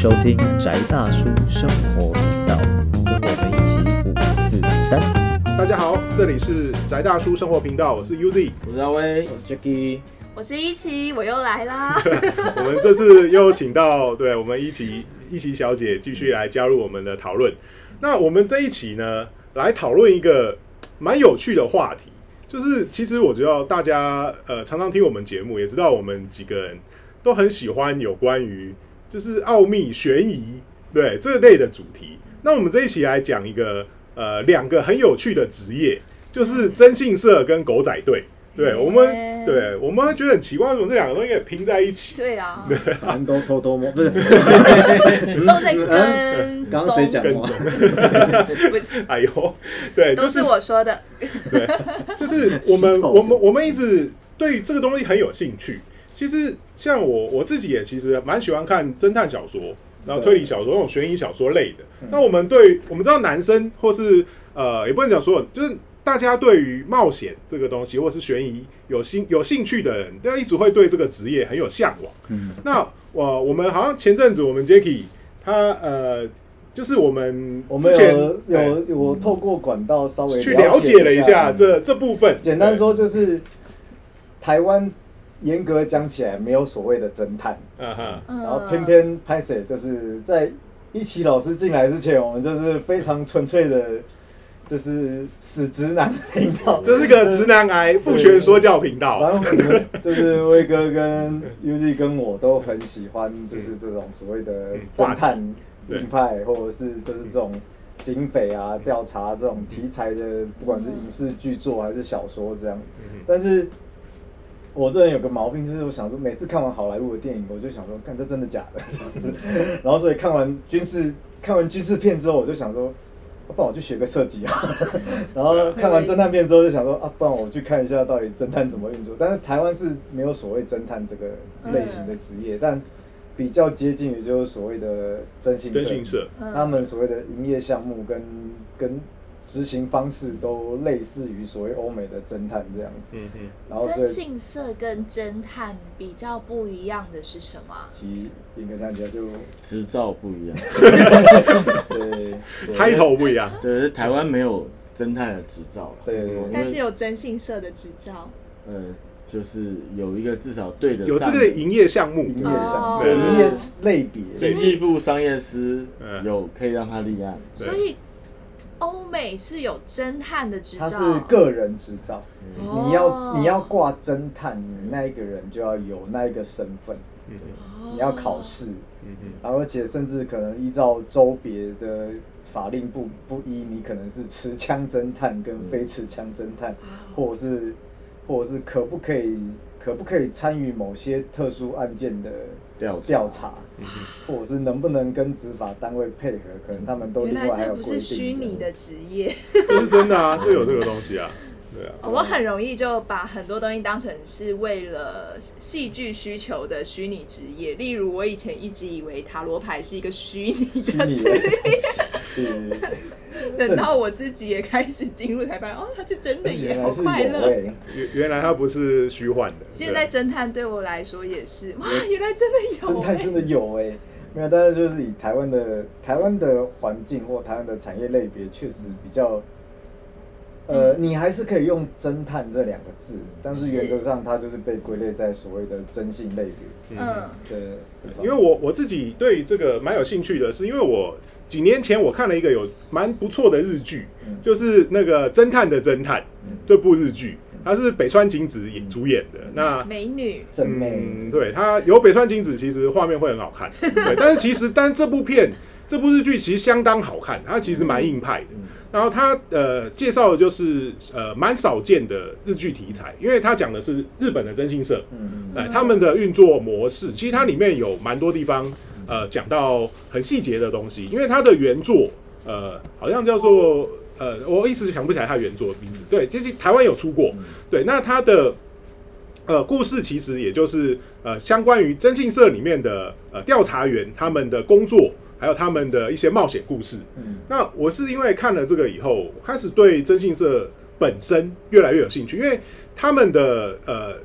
收听宅大叔生活频道，跟我们一起五四三。大家好，这里是宅大叔生活频道，我是 UZ。我是阿威，我是 Jacky，我是一奇，我又来啦。我们这次又请到对我们一奇一奇小姐继续来加入我们的讨论。那我们这一期呢，来讨论一个蛮有趣的话题，就是其实我知道大家呃常常听我们节目，也知道我们几个人都很喜欢有关于就是奥秘、悬疑对这类的主题。那我们这一期来讲一个呃两个很有趣的职业，就是征信社跟狗仔队。对我们，耶对我们会觉得很奇怪，为什么这两个东西给拼在一起？对啊，反正都偷偷摸，不是？都在跟刚刚谁讲跟话？不哎呦，对，就是都是我说的。对，就是我们 我们我们一直对这个东西很有兴趣。其实像我我自己也其实蛮喜欢看侦探小说，然后推理小说那种悬疑小说类的。那我们对我们知道男生或是呃也不能讲所有，就是大家对于冒险这个东西或是悬疑有兴有兴趣的人，都一直会对这个职业很有向往。嗯，那我我们好像前阵子我们 Jacky 他呃。就是我们我们有哎有有透过管道稍微去了解了一下一这这部分。简单说就是台湾严格讲起来没有所谓的侦探，嗯哼，然然后偏偏拍摄就是在一期老师进来之前，我们就是非常纯粹的，就是死直男频道。这是个直男癌父权说教频道。就是威哥跟 Uzi 跟我都很喜欢，就是这种所谓的侦探对硬派，或者是就是这种警匪啊、调查这种题材的，不管是影视剧作还是小说这样。嗯。但是我这人有个毛病，就是我想说，每次看完好莱坞的电影，我就想说，看这真的假的这样子。然后所以看完军事看完军事片之后，我就想说。啊不然我去学个设计啊，然后看完侦探片之后就想说啊，不然我去看一下到底侦探怎么运作。但是台湾是没有所谓侦探这个类型的职业，但比较接近于就是所谓的征信社，信社嗯他们所谓的营业项目跟跟执行方式都类似于所谓欧美的侦探这样子。然后征信社跟侦探比较不一样的是什么？其实应该这样讲就执照不一样。对对开头不一样。对，台湾没有侦探的执照了。对但是有征信社的执照。呃，就是有一个至少对的有这上个营业项目，营业哦项目、营业类别，经济部商业司嗯有可以让他立案。所以欧美是有侦探的执照。他是个人执照。哦你要你要挂侦探，你那一个人就要有那一个身份，你要考试，嗯哼，然后而且甚至可能依照州别的法令不不一，你可能是持枪侦探跟非持枪侦探，或者是或者是可不可以可不可以参与某些特殊案件的调查或者是能不能跟执法单位配合，可能他们都原另外还来这不有规定。是虚拟的职业。这是真的啊，这有这个东西啊，对啊，我很容易就把很多东西当成是为了戏剧需求的虚拟职业，例如我以前一直以为塔罗牌是一个虚拟的职业，等到我自己也开始进入才发现，哦，它是真的耶，好快乐。欸原原来它不是虚幻的。现在侦探对我来说也是，哇，原来真的有欸侦探真的有哎、没有，但是就是以台湾的台湾的环境或台湾的产业类别，确实比较，呃，你还是可以用侦探这两个字，但是原则上它就是被归类在所谓的征信类别。嗯，对。因为我我自己对这个蛮有兴趣的，是因为我几年前我看了一个有蛮不错的日剧，嗯。就是那个《侦探的侦探》嗯。这部日剧，它是北川景子演主演的。那美女，真美，嗯，对，它有北川景子，其实画面会很好看，对，但是其实，但是这部片这部日剧其实相当好看，它其实蛮硬派的。嗯然后他呃介绍的就是呃蛮少见的日剧题材，因为他讲的是日本的征信社，嗯嗯呃他们的运作模式，其实它里面有蛮多地方呃讲到很细节的东西，因为它的原作呃好像叫做呃我一时想不起来它原作的名字，对，就是台湾有出过，对，那它的。呃，故事其实也就是呃，相关于征信社里面的呃调查员他们的工作，还有他们的一些冒险故事。嗯那我是因为看了这个以后，开始对征信社本身越来越有兴趣，因为他们的呃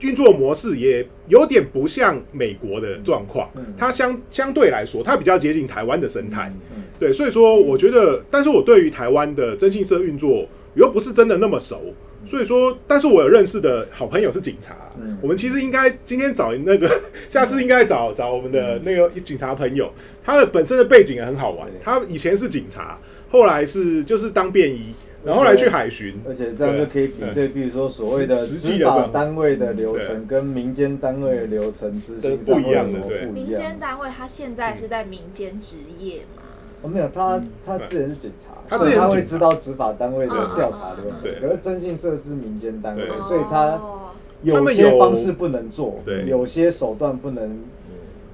运作模式也有点不像美国的状况嗯，它相相对来说，它比较接近台湾的生态。嗯对，所以说我觉得，但是我对于台湾的征信社运作又不是真的那么熟，所以说，但是我有认识的好朋友是警察，嗯。我们其实应该今天找那个，下次应该找找我们的那个警察朋友，他的本身的背景也很好玩，他以前是警察，后来是就是当便衣，然后后来去海巡，而且这样就可以比对，比如说所谓的实实际执法单位的流程跟民间单位的流程执行不一上会有什么样的对不一民间？单位他现在是在民间职业嘛？哦，没有，他他之前是警察，他所以他会知道执法单位的嗯调查流对。程。可是征信社是民间单位，所以他有些方式不能做，对。有些手段不能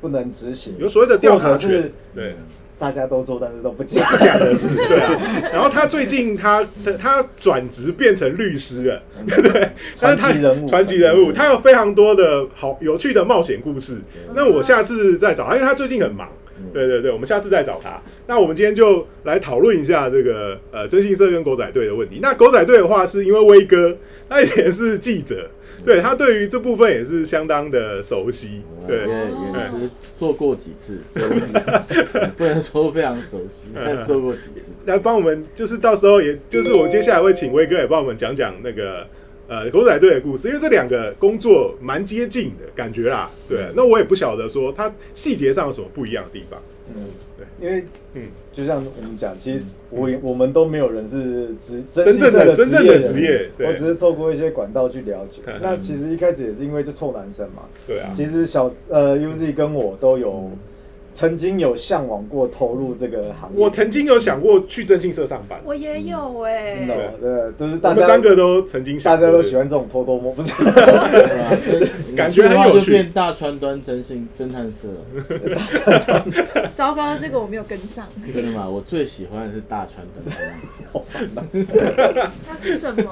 不能执行，有所谓的调查是，对。大家都做，但是都不讲。讲的事对。啊，然后他最近他他他转职变成律师了，对。传奇人物传奇人物，他有非常多的好有趣的冒险故事。那我下次再找他，因为他最近很忙。对对对，我们下次再找他。那我们今天就来讨论一下这个呃征信社跟狗仔队的问题。那狗仔队的话，是因为威哥他以前是记者，对他对于这部分也是相当的熟悉。对也也只是做过几次，做过几次，不能说非常熟悉，但做过几次。来帮我们，就是到时候也就是我们接下来会请威哥也帮我们讲讲那个呃狗仔队的故事，因为这两个工作蛮接近的感觉啦。对，那我也不晓得说它细节上有什么不一样的地方。嗯对，因为嗯就像我们讲，其实我也我们都没有人是职真真正的真正的职业对我只是透过一些管道去了解嗯。那其实一开始也是因为就臭男生嘛，对啊，其实小呃 UZ 跟我都有曾经有向往过投入这个行业。我曾经有想过去征信社上班，我也有哎、真的哦，对，就是我大家们三个都曾经想过，大家都喜欢这种偷偷摸，不是？感觉很有趣。就变大川端征信侦探社。了，糟糕，这个我没有跟上，真的吗？我最喜欢的是大川端侦探社，那是什么？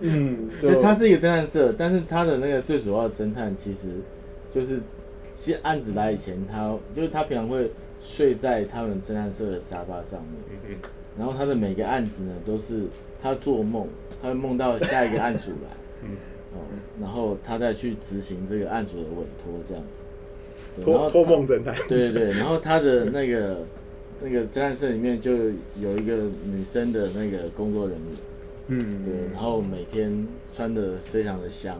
嗯，就它是一个侦探社，但是它的那个最主要的侦探其实就是，其实案子来以前他就是他平常会睡在他们侦探社的沙发上面，嗯嗯。然后他的每个案子呢都是他做梦，他会梦到下一个案主来，嗯。哦，然后他再去执行这个案主的委托这样子，对然托托梦侦探，对对对，然后他的那个那个侦探社里面就有一个女生的那个工作人员，嗯，对，然后每天穿的非常的香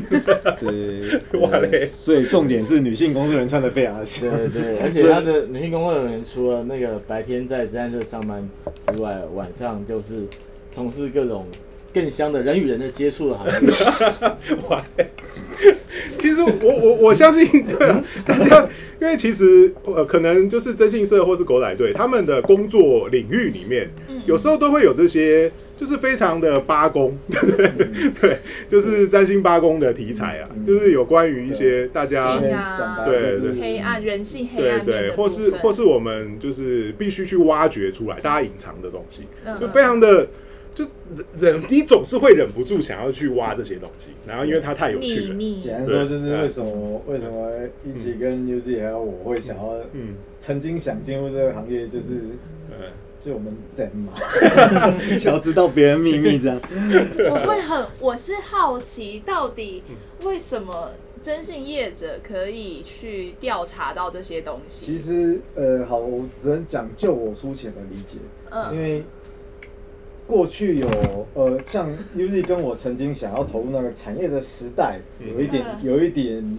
这样，对，哇嘞，所以重点是女性工作人员穿的非常的香。对对，而且她的女性工作人员除了那个白天在侦探社上班之之外，晚上就是从事各种更香的人与人的接触的行业。哇嘞！其实我我我相信，对啊，大家因为其实呃，可能就是征信社或是狗仔队，他们的工作领域里面，有时候都会有这些，就是非常的八公，对 不对？对，就是占星八公的题材啊，就是有关于一些大家对了就是黑暗人性黑对暗面对，或是或是我们就是必须去挖掘出来大家隐藏的东西，嗯就非常的。就忍，你总是会忍不住想要去挖这些东西，然后因为它太有趣了，秘密简单说就是为什么为什么一起跟 UZ 还有我会想要嗯曾经想进入这个行业，就是嗯，就我们真嘛，想要知道别人秘密这样。我会很，我是好奇，到底为什么征信业者可以去调查到这些东西？其实呃，好，我只能讲就我粗浅的理解，嗯因为过去有呃，像 UZ 跟我曾经想要投入那个产业的时代，嗯有一点嗯。有一点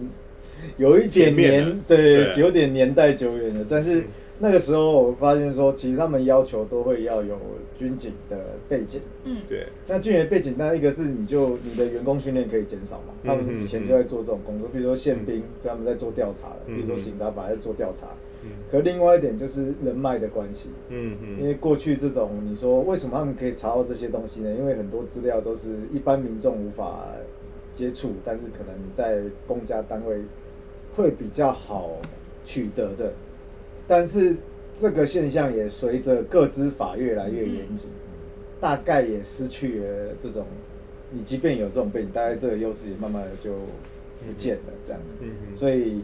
有一点年对，对。有点年代久远的，但是嗯。那个时候我发现说，其实他们要求都会要有军警的背景。嗯。对，那军人背景，那一个是你就你的员工训练可以减少嘛，他嗯们以前就在做这种工作，比如说宪兵，就他们在做调查的，嗯比如说警察本来在做调查。嗯可另外一点就是人脉的关系，嗯因为过去这种你说为什么他们可以查到这些东西呢？因为很多资料都是一般民众无法接触，但是可能你在公家单位会比较好取得的。但是这个现象也随着各资法越来越严谨，大概也失去了这种，你即便有这种背景，大概这个优势也慢慢的就不见了，这样。嗯嗯所以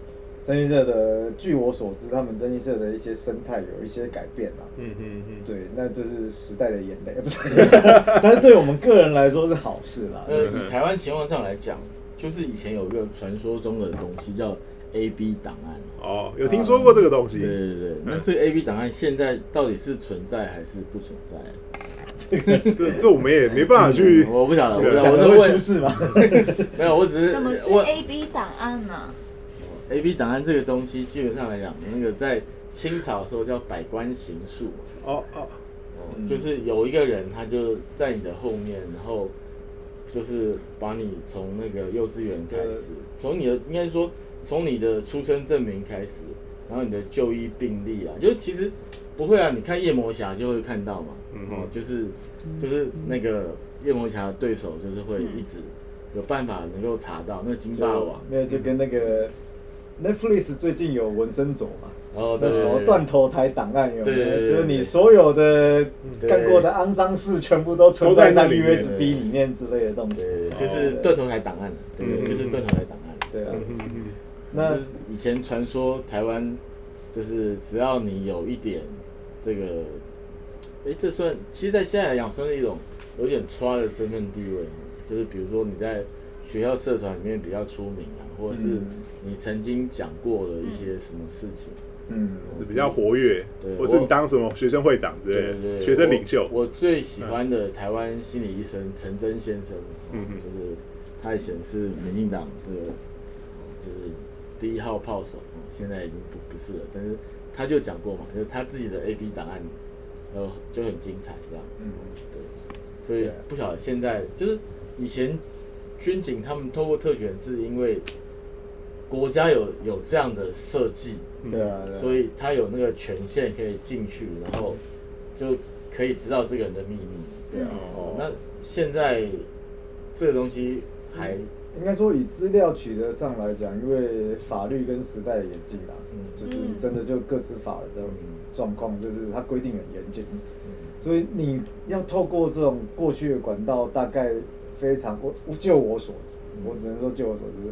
征信社的，据我所知，他们征信社的一些生态有一些改变啦。嗯嗯嗯，对，那这是时代的眼泪，不是？但是对我们个人来说是好事啦。呃，以台湾情况上来讲，就是以前有一个传说中的东西叫 A B 档案。哦，有听说过这个东西。对对对，那这个 A B 档案现在到底是存在还是不存在？这这我们也没办法去。我不晓得，我不是晓得，会出是问，事吗？没有，我只是什么是 A B 档案呢？A B 档案这个东西，基本上来讲，那个在清朝的时候叫百官行述，哦哦，哦。就是有一个人他就在你的后面，然后就是把你从那个幼稚园开始，从你的应该说从你的出生证明开始，然后你的就医病历啊，就其实不会啊，你看夜魔侠就会看到嘛，嗯哦，就是就是那个夜魔侠的对手就是会一直有办法能够查到那个金霸王，没有，就跟那个 Netflix 最近有纹身走嘛，哦，那什么断头台档案有没有？对对对就是你所有的干过的肮脏事，全部都存都在在那 USB 里面之类的东西。对，就是断头台档案，对就是断头台档案。对啊，那以前传说台湾，就是只要你有一点这个，哎，这算其实，在现在来讲，算是一种有点差的身份地位，就是比如说你在学校社团里面比较出名啊，或者是嗯你曾经讲过的一些什么事情，嗯，比较活跃对，或是你我当什么学生会长之类的，对对对，学生领袖。我。我最喜欢的台湾心理医生陈真先生，嗯嗯。就是他以前是民进党的，就是第一号炮手，嗯现在已经不不是了，但是他就讲过嘛，就是他自己的 A B 档案，呃，就很精彩这样，嗯。对，所以不晓得现在就是以前军警他们透过特权是因为国家有有这样的设计，对啊，对啊。所以他有那个权限可以进去，然后就可以知道这个人的秘密。对啊，哦那现在这个东西还应该说以资料取得上来讲，因为法律跟时代的演进啊，嗯。就是真的就各自法的嗯。状况，就是它规定很严谨，嗯。所以你要透过这种过去的管道，大概非常我我就我所知，我只能说就我所知，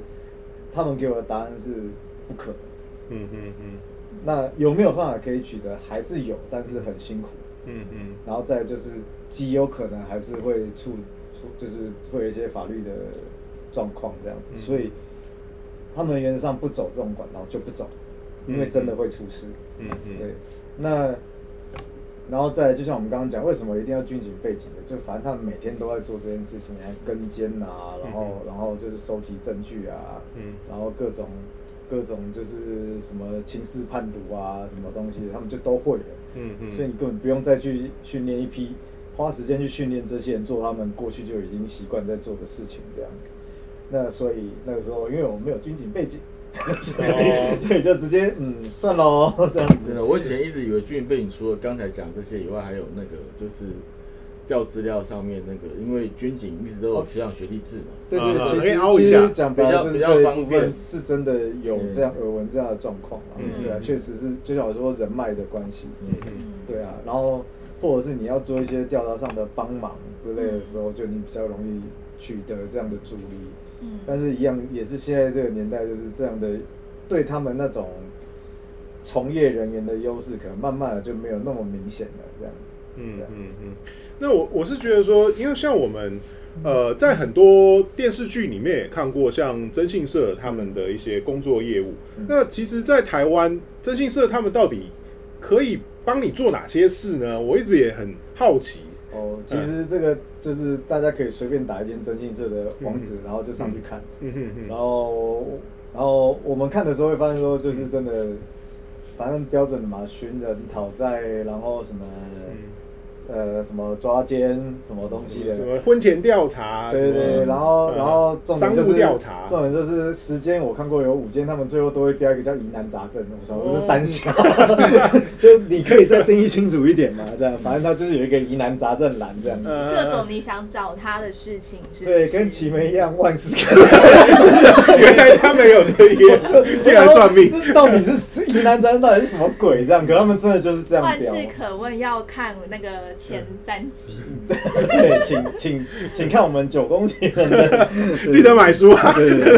他们给我的答案是不可能。嗯嗯嗯那有没有办法可以取得？还是有，但是很辛苦。嗯嗯然后再就是极有可能还是会出出，就是会有一些法律的状况这样子，嗯所以他们原则上不走这种管道就不走，因为真的会出事。嗯嗯，对，那然后再来就像我们刚刚讲，为什么一定要军警背景的？就反正他们每天都在做这件事情，还跟监啊，然后、嗯然后就是收集证据啊，嗯然后各种各种就是什么情势判读啊，什么东西，他们就都会了。嗯嗯，所以你根本不用再去训练一批，花时间去训练这些人做他们过去就已经习惯在做的事情这样子。那所以那个时候，因为我没有军警背景，所以、哦所以就直接嗯算喽 这样子。真的，我以前一直以为军营背景除了刚才讲这些以外，还有那个就是调资料上面那个，因为军警一直都有学长学弟制嘛。对对，啊其可以凹一下实其实讲白了就是比较比较这一部分方便是真的有这样耳闻这样的状况啊。嗯对啊，确实是就像我说人脉的关系。嗯嗯对啊，然后或者是你要做一些调查上的帮忙之类的时候，就你比较容易取得这样的助力。嗯但是，一样也是现在这个年代，就是这样的，对他们那种从业人员的优势，可能慢慢的就没有那么明显了。这样，嗯嗯嗯，那我我是觉得说，因为像我们呃，在很多电视剧里面也看过，像征信社他们的一些工作业务。嗯那其实，在台湾征信社他们到底可以帮你做哪些事呢？我一直也很好奇。哦，其实这个就是大家可以随便打一间征信社的网址，然后就上去看。嗯。哼哼，然后，然后我们看的时候会发现说，就是真的，反正标准的嘛，寻人讨债，然后什么，呃，什么抓奸，什么东西的，什么婚前调查？对对对，然后呃然后重点就是调查，重点就是时间，我看过有五间，他们最后都会标一个叫疑难杂症，我想哦这是三小，就你可以再定义清楚一点嘛，这样，反正他就是有一个疑难杂症栏这样子。呃各种你想找他的事情是不对，跟奇门一样，万事可原来他没有这些，竟然算命。这到底是这疑难杂症到底是什么鬼这样？可他们真的就是这样万。事可问要看那个前三集，对，请请请看我们九宫奇门的，记得买书啊！对对对。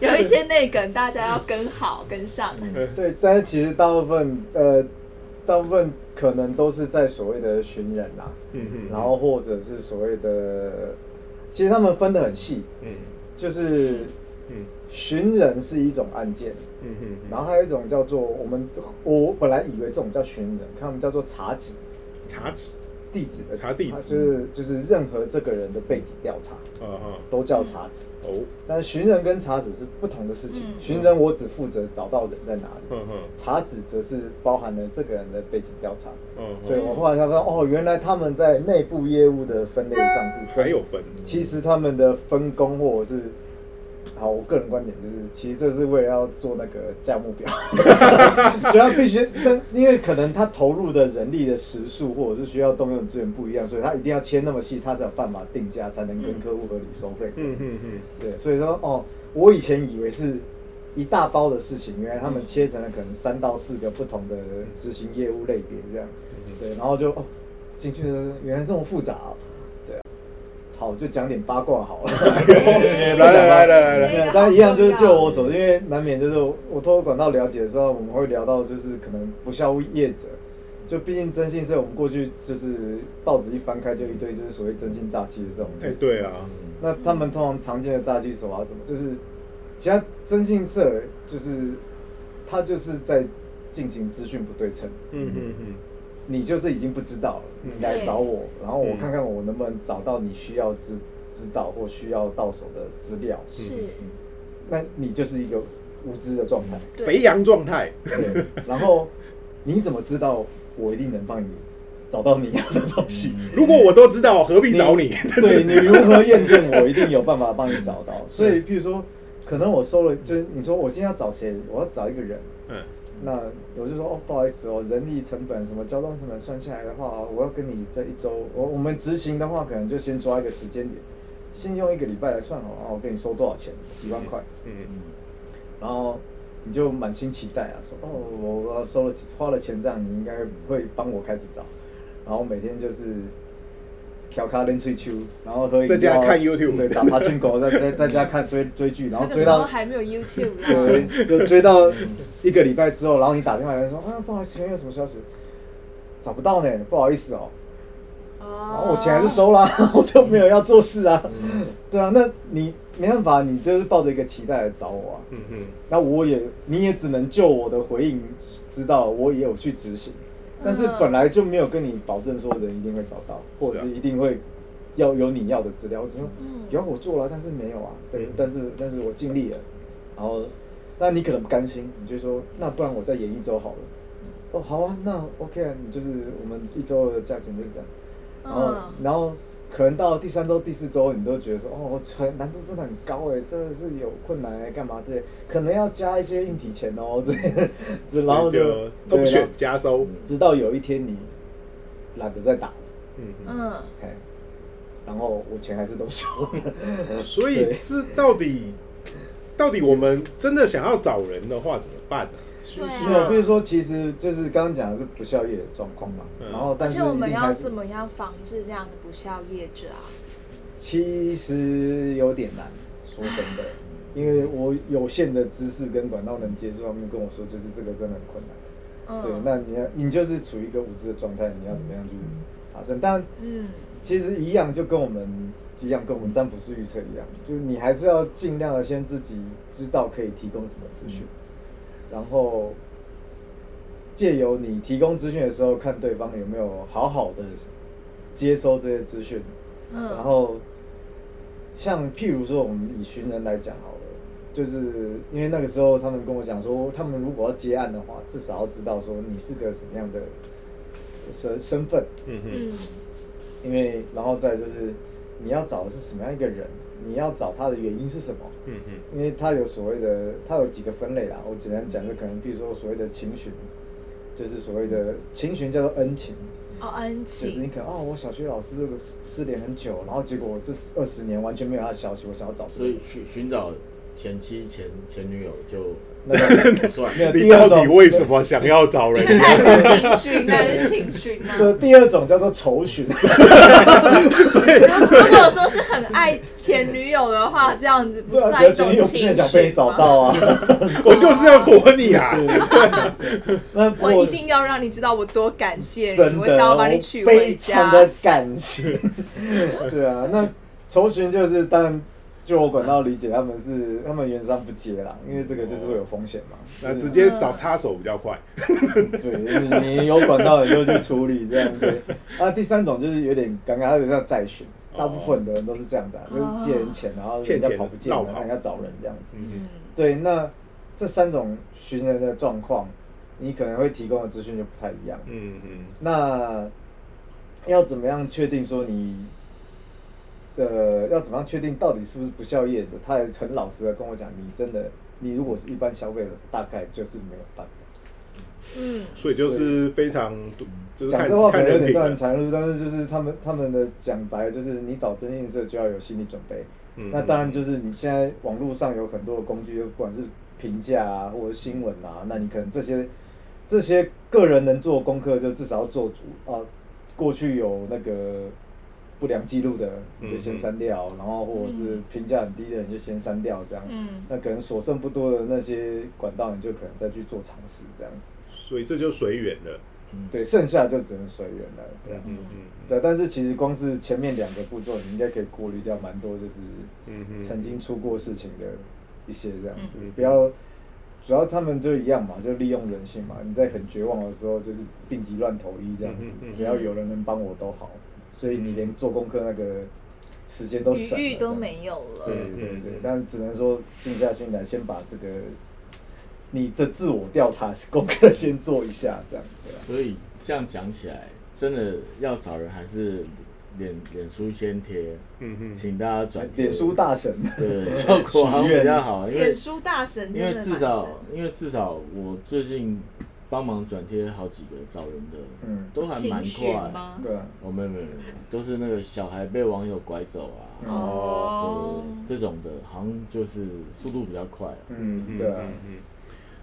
对有一些内梗大家要跟好跟上。对，但是其实大部分呃，大部分可能都是在所谓的寻人啦，嗯嗯然后或者是所谓的，其实他们分的很细，嗯。就是嗯寻人是一种案件，嗯哼，然后还有一种叫做我们我本来以为这种叫寻人，看他们叫做查址，查址，地址的查地址。就是就是任何这个人的背景调查都叫查址。哦，但是寻人跟查址是不同的事情。嗯。寻人我只负责找到人在哪里，查址则是包含了这个人的背景调查。嗯，所以我后来才发现，哦，原来他们在内部业务的分类上是还有分，其实他们的分工或者是，好，我个人观点就是，其实这是为了要做那个价目表，就要必须，但因为可能他投入的人力的时数或者是需要动用的资源不一样，所以他一定要切那么细，他才有办法定价，才能跟客户合理收费。嗯嗯嗯，对，所以说哦，我以前以为是一大包的事情，原来他们切成了可能三到四个不同的执行业务类别这样。对，然后就哦进去的原来这么复杂。好，就讲点八卦好了。来来来来来来，这个但一样就是好重要就我所，因为难免就是我我透过管道了解的时候，我们会聊到就是可能不孝业者，就毕竟征信社我们过去就是报纸一翻开就一堆就是所谓征信诈欺的这种。哎，对。啊，那他们通常常见的诈欺手法是什么？就是其他征信社就是他就是在进行资讯不对称。嗯嗯嗯，你就是已经不知道了，嗯。你来找我，然后我嗯看看我能不能找到你需要知知道或需要到手的资料。是，那你就是一个无知的状态。肥羊状态，对，然后你怎么知道我一定能帮你找到你要的东西？如果我都知道，何必找你？对你如何验证我一定有办法帮你找到？所以，譬如说，可能我收了，就是你说我今天要找谁，我要找一个人，嗯那我就说哦，不好意思哦，人力成本什么交通成本算下来的话，我要跟你这一周，我我们执行的话，可能就先抓一个时间点，先用一个礼拜来算好，然后我跟你收多少钱，几万块，嗯。然后你就满心期待啊，说哦，我我收了花了钱，这样你应该会帮我开始找，然后每天就是调卡练吹球，然后喝饮料，在家看 YouTube 对，打爬群狗，在在 在家看追追剧，然后追到还没有 YouTube。对，就追到一个礼拜之后，然后你打电话来说啊，不好意思，请问有什么消息？找不到呢，不好意思哦。然哦后我钱还是收啦，我就没有要做事啊。对啊，那你没办法，你就是抱着一个期待来找我啊。嗯嗯那我也，你也只能就我的回应知道我也有去执行，但是嗯本来就没有跟你保证说人一定会找到，或者是一定会要有你要的资料。我只说嗯有我做了，但是没有啊。对嗯，但是但是我尽力了。然后，但你可能不甘心，你就说那不然我再演一周好了。哦，好啊，那 OK 啊，你就是我们一周的价钱就是这样。然后，嗯然后可能到第三周、第四周，你都觉得说，哦，我很难度真的很高哎，真的是有困难哎，干嘛之类，可能要加一些硬体钱哦 之类的，之然后就都不选对加收，直到有一天你懒得再打了，嗯。嗯。然后我钱还是都收了，所以对。这到底到底我们真的想要找人的话怎么办呢？对啊。没有，比如说，其实就是刚刚讲的是不孝业的状况嘛，嗯。然后但是我们要一定还是怎么样防治这样的不孝业者啊？其实有点难，说真的，因为我有限的知识跟管道能接触，他们跟我说，就是这个真的很困难。嗯，对，那你要你就是处于一个无知的状态，你要怎么样去查证？但嗯，其实一样，就跟我们一样，跟我们占卜师预测一样，就是你还是要尽量的先自己知道可以提供什么资讯，然后借由你提供资讯的时候，看对方有没有好好的接收这些资讯，嗯。然后像譬如说我们以寻人来讲好了。就是因为那个时候，他们跟我讲说，他们如果要接案的话，至少要知道说你是个什么样的身身份，嗯哼，嗯，因为然后再就是你要找的是什么样一个人，你要找他的原因是什么？嗯嗯，因为他有所谓的，他有几个分类啦。我简单讲，就可能比如说所谓的情寻，就是所谓的情寻叫做恩情，哦，恩情就是你，可能哦，我小学老师这个失失联很久，然后结果我这二十年完全没有他的消息，我想要找这个所以寻寻找前妻、前前女友就那个 不算。没有你第二种到底为什么想要找人那？是情绪，那是情绪那。呃，第二种叫做仇寻，如果说是很爱前女友的话，这样子不对啊，算一种情想被找吗？到啊。我就是要躲你啊！那我我一定要让你知道我多感谢你，我想要把你娶回非常家。的感谢。对啊，那仇寻就是当然就我管道理解，他们是他们原商不接啦，因为这个就是会有风险嘛。那直接找插手比较快。对，你你有管道你就去处理这样对。那第三种就是有点尴尬，它有点像债权，大部分的人都是这样子啊，就是借人钱，然后人家跑不见了，人家找人这样子。嗯对，那这三种寻人的状况，你可能会提供的资讯就不太一样。嗯嗯那要怎么样确定说你，呃，要怎么样确定到底是不是不孝业者？他也很老实的跟我讲，你真的，你如果是一般消费者，大概就是没有办法。嗯，所以就是非常，就是讲这话可看能有点断人品了。残忍，但是就是他们他们的讲白就是你找征信社就要有心理准备。嗯那当然就是你现在网络上有很多的工具，不管是评价啊或者新闻啊，那你可能这些这些个人能做功课，就至少要做足啊。过去有那个不良记录的，你就先删掉，然后或者是评价很低的，你就先删掉，这样。嗯那可能所剩不多的那些管道，你就可能再去做尝试，这样子。所以这就随缘了。对，剩下就只能随缘了。对啊嗯嗯对，但是其实光是前面两个步骤，你应该可以过滤掉蛮多，就是嗯嗯曾经出过事情的一些这样子，嗯不要。主要他们就一样嘛，就利用人性嘛。你在很绝望的时候，就是病急乱投医这样子只要有人能帮我都好。所以你连做功课那个时间都省了，余裕都没有了。对对对，但只能说定下心来，先把这个你的自我调查功课先做一下，这样。所以这样讲起来，真的要找人还是脸脸书先贴，嗯嗯请大家转贴。脸书大神，对效果好像比较好，因为脸书大神因为至少神因为至少我最近帮忙转贴好几个找人的，嗯都还蛮快。吗？对啊，哦，没有没有没有，都是那个小孩被网友拐走啊，哦对，这种的，好像就是速度比较快啊。嗯，对啊，嗯嗯。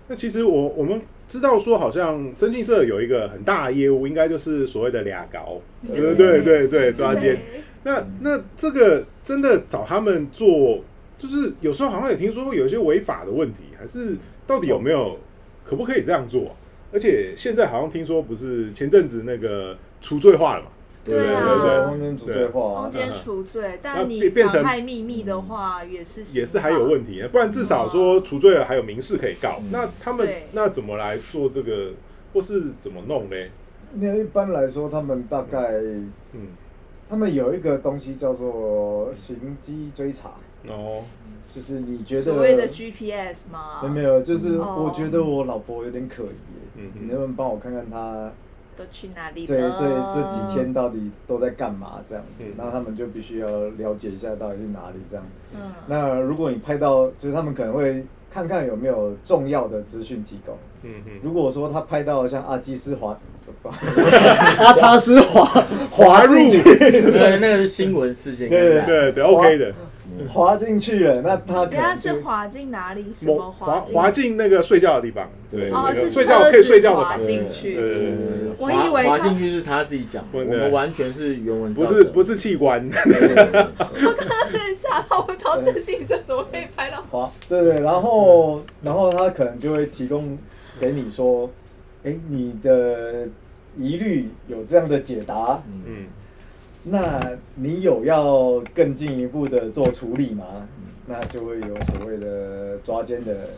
那其实我我们知道说，好像征信社有一个很大的业务，应该就是所谓的俩高，对对对对，抓奸。那那这个真的找他们做，就是有时候好像也听说有一些违法的问题，还是到底有没有可不可以这样做？而且现在好像听说不是前阵子那个除罪化了嘛？对啊。对对？空间除罪化。啊空，间除罪，但你变变成妨害秘密的话，也是也是还有问题。题，不然至少说除罪了还有民事可以告。嗯。那他们那怎么来做这个，或是怎么弄呢？那一般来说，他们大概嗯，他们有一个东西叫做行机追查，哦，就是你觉得所谓的 GPS 吗？没有没有，就是哦我觉得我老婆有点可疑，嗯你能不能帮我看看她都去哪里了？对这这几天到底都在干嘛这样子嗯？然后他们就必须要了解一下到底去哪里这样。嗯，那如果你拍到，就是他们可能会看看有没有重要的资讯提供。嗯嗯，如果说他拍到像阿基斯滑，阿查斯滑滑进去，对，那个是新闻事件，对啊对对，OK 的。滑进去了，那他可人家能就是滑进哪里？什么滑进？滑进那个睡觉的地方，对，哦是睡觉可以睡觉的滑房进去。对对对对我以为滑滑进去是他自己讲的，我对对们完全是原文不是不是器官，对，对对。对 我刚刚很吓到，我不知道真信社怎么可以拍到。滑，对对，然后然后他可能就会提供给你说，哎，你的疑虑有这样的解答，嗯那你有要更进一步的做处理吗？那就会有所谓的抓奸的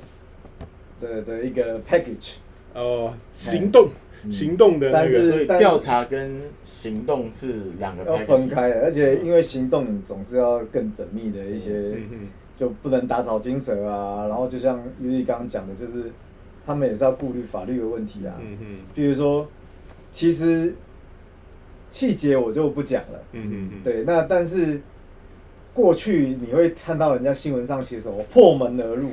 的的一个 package。哦，行动嗯行动的那但是调查跟行动是两个要分开的，而且因为行动总是要更缜密的一些，就不能打草惊蛇啊。然后就像玉丽刚刚讲的，就是他们也是要顾虑法律的问题啊。嗯嗯。比如说，其实细节我就不讲了，嗯嗯嗯，对，那但是过去你会看到人家新闻上写什么破门而入，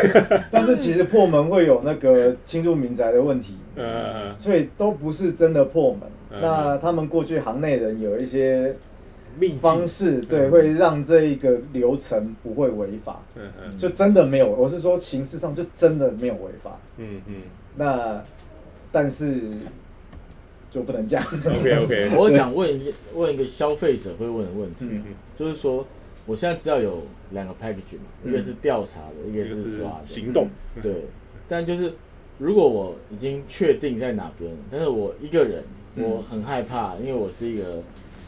但是其实破门会有那个侵入民宅的问题，呃，所以都不是真的破门。嗯。那他们过去行内人有一些秘方式，对，会让这一个流程不会违法，嗯嗯。就真的没有。我是说形式上就真的没有违法。嗯嗯。那但是就不能讲。，OK OK，我想问一个问一个消费者会问的问题，嗯。嗯，就是说，我现在知道有两个 package 嘛，嗯。一个是调查的，一个是是抓的。行动，对，但就是如果我已经确定在哪边，但是我一个人，嗯。我很害怕，因为我是一个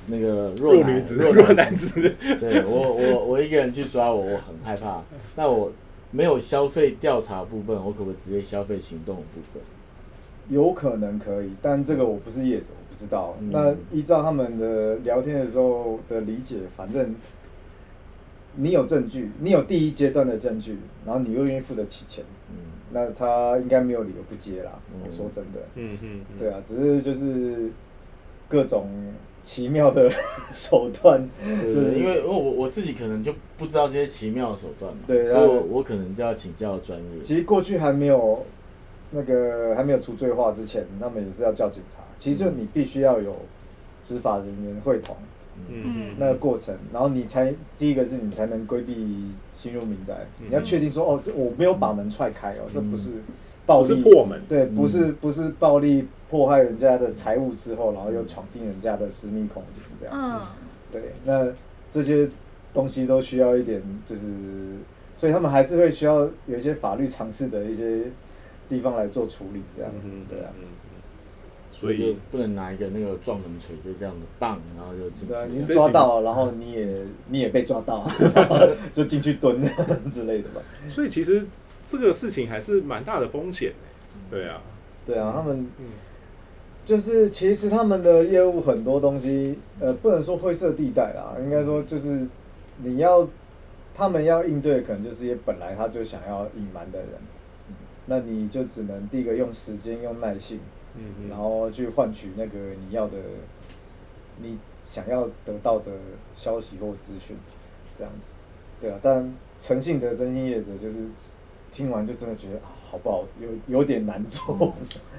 那个弱女子、弱弱男男子，子，对我我我一个人去抓我，我很害怕。那我没有消费调查部分，我可不可以直接消费行动的部分？有可能可以，但这个我不是业主，我不知道。嗯那依照他们的聊天的时候的理解，反正你有证据，你有第一阶段的证据，然后你又愿意付得起钱，嗯，那他应该没有理由不接啦。嗯我说真的，嗯嗯，嗯对啊，只是就是各种奇妙的 手段，对就是，因为因为我我自己可能就不知道这些奇妙的手段嘛，对然后所以我我可能就要请教专业。其实过去还没有那个还没有除罪化之前，他们也是要叫警察。其实就你必须要有执法人员会同嗯嗯那个过程，然后你才第一个是你才能规避侵入民宅。嗯你要确定说哦，这我没有把门踹开哦，这不是暴力破门对，不是不是暴力迫害人家的财物之后，然后又闯进人家的私密空间这样。嗯，对，那这些东西都需要一点，就是，所以他们还是会需要有一些法律常识的一些地方来做处理，这样，嗯对啊，嗯嗯所以就所以不能拿一个那个撞门锤就这样的棒，然后就进去对啊，你。是抓到，然后你也你也被抓到，就进去蹲之类的吧，所以其实这个事情还是蛮大的风险。的，对啊，对啊，他们嗯。就是其实他们的业务很多东西，呃，不能说灰色地带啦，应该说就是你要他们要应对，的可能就是一些本来他就想要隐瞒的人，那你就只能第一个用时间、用耐性，嗯嗯，然后去换取那个你要的、你想要得到的消息或资讯，这样子，对啊。但诚信的真心业者就是听完就真的觉得啊，好不好？有有点难做。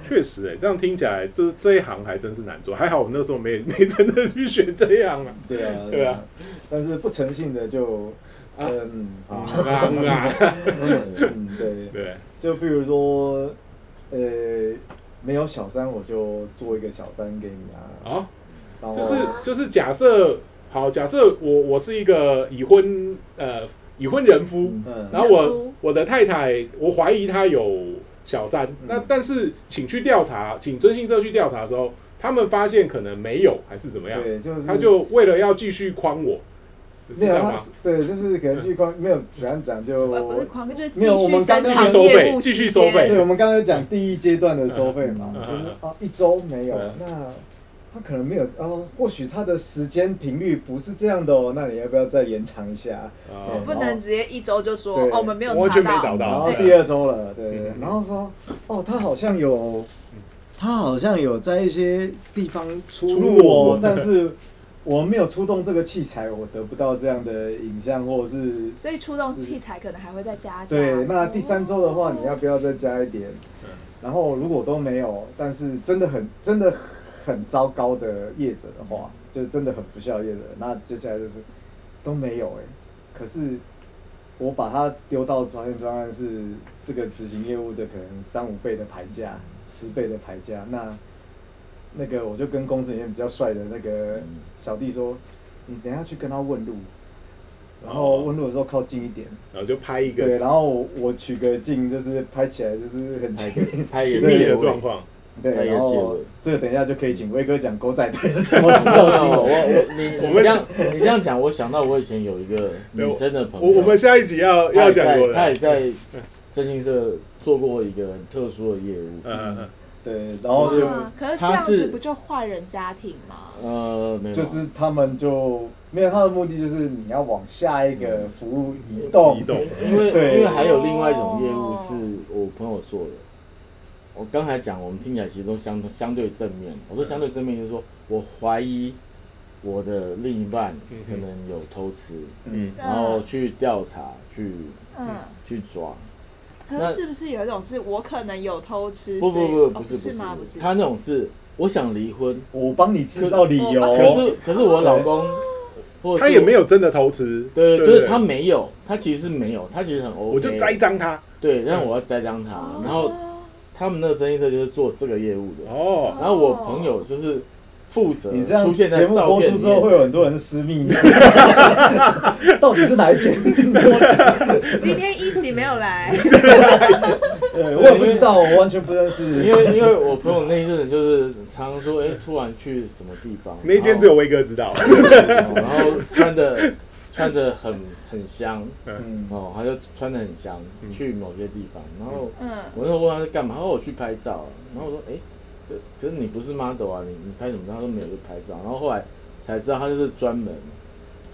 确实哎，这样听起来这这一行还真是难做，还好我那时候没 没真的去学这样啊，对啊，对啊。但是不诚信的就，啊。嗯，好，啊。啊，嗯，对，对，就比如说，呃，没有小三，我就做一个小三给你啊，啊。就是就是假设好，假设我我是一个已婚呃已婚人夫，嗯。然后我我的太太，我怀疑她有小三，那但是请去调查，请征信社去调查的时候，他们发现可能没有，还是怎么样？对，就是。他就为了要继续诓我，是没有吗？，对，就是可能去光没有，怎样讲就不不是狂，就是没有我们续刚刚增长收费继续收费。对，我们刚刚讲第一阶段的收费嘛，就是嗯啊一周没有嗯，那他可能没有哦，或许他的时间频率不是这样的哦，那你要不要再延长一下？啊对不能直接一周就说哦，我们没有完全没查找到。然后第二周了，对对嗯，然后说哦，他好像有，他好像有在一些地方出出入哦，但是我没有出动这个器材，我得不到这样的影像或者是所以出动器材可能还会再加价。对，那第三周的话，你要不要再加一点？嗯。然后如果都没有，但是真的很真的很糟糕的业者的话，就真的很不孝业者，那接下来就是都没有哎、可是我把它丢到专线专案是这个执行业务的可能三五倍的牌价，十倍的牌价，那那个我就跟公司里面比较帅的那个小弟说，你等下去跟他问路，然后问路的时候靠近一点。然后就拍一个。对，然后我我取个镜，就是拍起来就是很拍近一个 拍一个的状况，对，然后这个等一下就可以请威哥讲狗仔队是什么？制造新我我闻。我你我们你这样你这样讲，我想到我以前有一个 女生的朋友，我我们下一集要要讲过的，她也在征信社做过一个很特殊的业务，嗯嗯嗯，对，然后就啊，可是这样子不就坏人家庭吗？呃，没有，就是他们就没有他的目的，就是你要往下一个服务移动。移动，因为因为还有另外一种业务哦是我朋友做的。我刚才讲，我们听起来其实都相相对正面。我说相对正面，就是说我怀疑我的另一半可能有偷吃，嗯然后去调查，去嗯，去抓。可是是不是有一种是我可能有偷吃？不不不，不哦是不是吗？不是，他那种是我想离婚，我帮你制造理由。哦可是可是我老公，或者他也没有真的偷吃，对，对就是他没有，他其实是没有，他其实很 OK，我就栽赃他，对，但我要栽赃他，哦然后他们那个征信社就是做这个业务的，哦，然后我朋友就是负责你这样出现在节目照片里播出之后，会，有很多人私密。到底是哪一间？今天一起没有来，对，我也不知道，我完全不认识。因为因为我朋友那一阵子就是常常说，哎、突然去什么地方，那一间只有威哥知道。然后，然后穿的穿的很很香，嗯，哦，他就穿的很香，去某些地方，然后嗯。我那时候问他是干嘛，他说我去拍照，然后我说，哎、可可是你不是 model 啊，你你拍什么照？他说没有，就拍照。然后后来才知道他就是专门，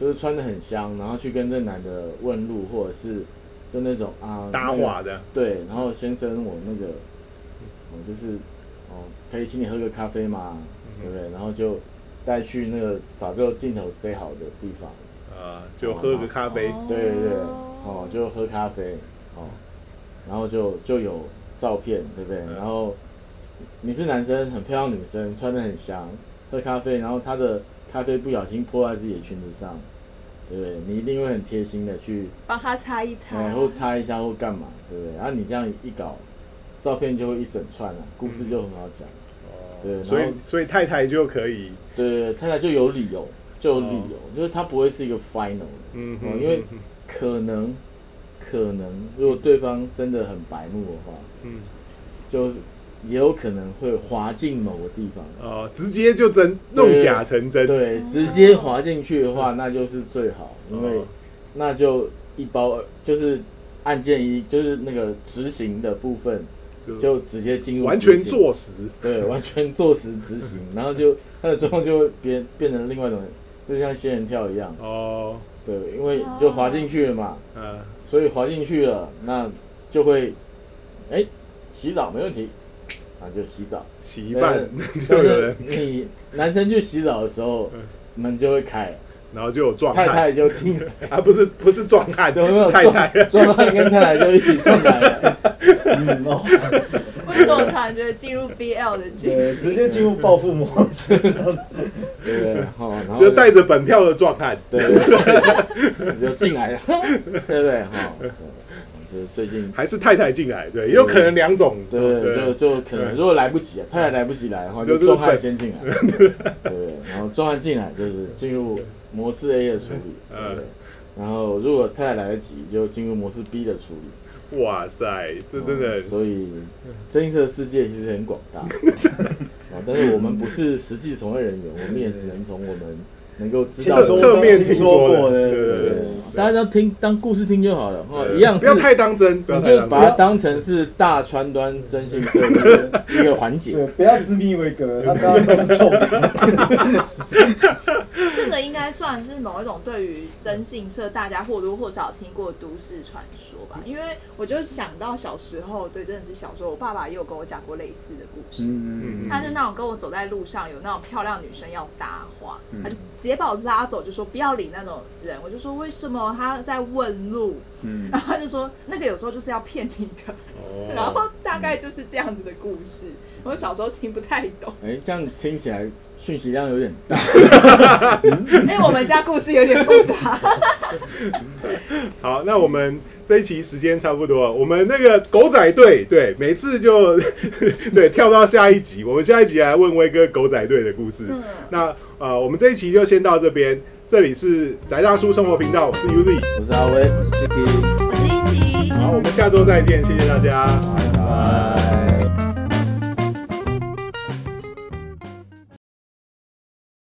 就是穿的很香，然后去跟这男的问路，或者是就那种啊搭话的，对，然后先生我那个，我就是哦，可以请你喝个咖啡吗？对不对？然后就带去那个早就镜头塞好的地方，呃，就喝个咖啡。哦对对对，哦，就喝咖啡，哦，然后就就有照片，对不对？嗯然后你是男生，很漂亮女生，穿的很香，喝咖啡，然后他的咖啡不小心泼在自己的裙子上，对不对？你一定会很贴心的去，帮他擦一擦，哎，或擦一下或干嘛，对不对？然后你这样一搞，照片就会一整串啊，故事就很好讲。对然后所以所以太太就可以，对对对，太太就有理由，就有理由，就是他不会是一个 final 的，嗯哦因为嗯可能可能如果对方真的很白目的话，嗯，就是也有可能会滑进某个地方。哦，直接就真弄假成真，对，直接滑进去的话，那就是最好，因为哦。那就一包就是案件一就是那个执行的部分就就直接进入完全坐实。对，完全坐实执行，然后就他的状况就会变变成另外一种，就像仙人跳一样。哦，对，因为就滑进去了嘛，呃，所以滑进去了，那就会，哎、洗澡没问题，啊就洗澡。洗一半就但是有人，你男生去洗澡的时候，门就会开，然后就有壮汉，太太就进来，啊，不是不是壮汉，就没有？太太，壮壮汉跟太太就一起进来了。嗯哦，为什么我突然觉得进入 BL 的剧对，情？直接进入暴富模式这样子。对不对？哦，然后就带着本票的状态，对对对，就进来 了，对不对？哈，对就是最近还是太太进来，对，也有可能两种，对对，就就可能如果来不及啊，太太来不及来的话，就就是壮汉先进来，对对，然后壮汉进来就是进入模式 A 的处理，嗯对，然后如果太太来得及，就进入模式 B 的处理。哇塞，这真的哦，所以真实的世界其实很广大，啊，但是我们不是实际从业人员，我们也只能从我们能够知道的侧面听听说过的，对对对对大家要听当故事听就好了，哦，一样是不要太当真，你就。把它当成是大川端征信社的一个环节。对，不要 私密为格，他刚刚都是臭的。这个应该算是某一种对于征信社大家或多或少听过都市传说吧。因为我就想到小时候，对，真的是小时候，我爸爸也有跟我讲过类似的故事。嗯他就那种跟我走在路上，有那种漂亮女生要搭话，嗯他就直接把我拉走，就说不要理那种人。我就说为什么他在问路，嗯然后他就说那个有时候就是要骗你的，哦然后大概就是这样子的故事。我小时候听不太懂，哎，这样听起来讯息量有点大。因 为我们家故事有点复杂。好，那我们这一期时间差不多了，我们那个狗仔队，对，每次就 对跳到下一集，我们下一集来问威哥狗仔队的故事。嗯那呃，我们这一期就先到这边，这里是宅大叔生活频道，我是 Uzi，我是阿威，我是 Jacky，我是一奇。好，我们下周再见，谢谢大家。拜拜。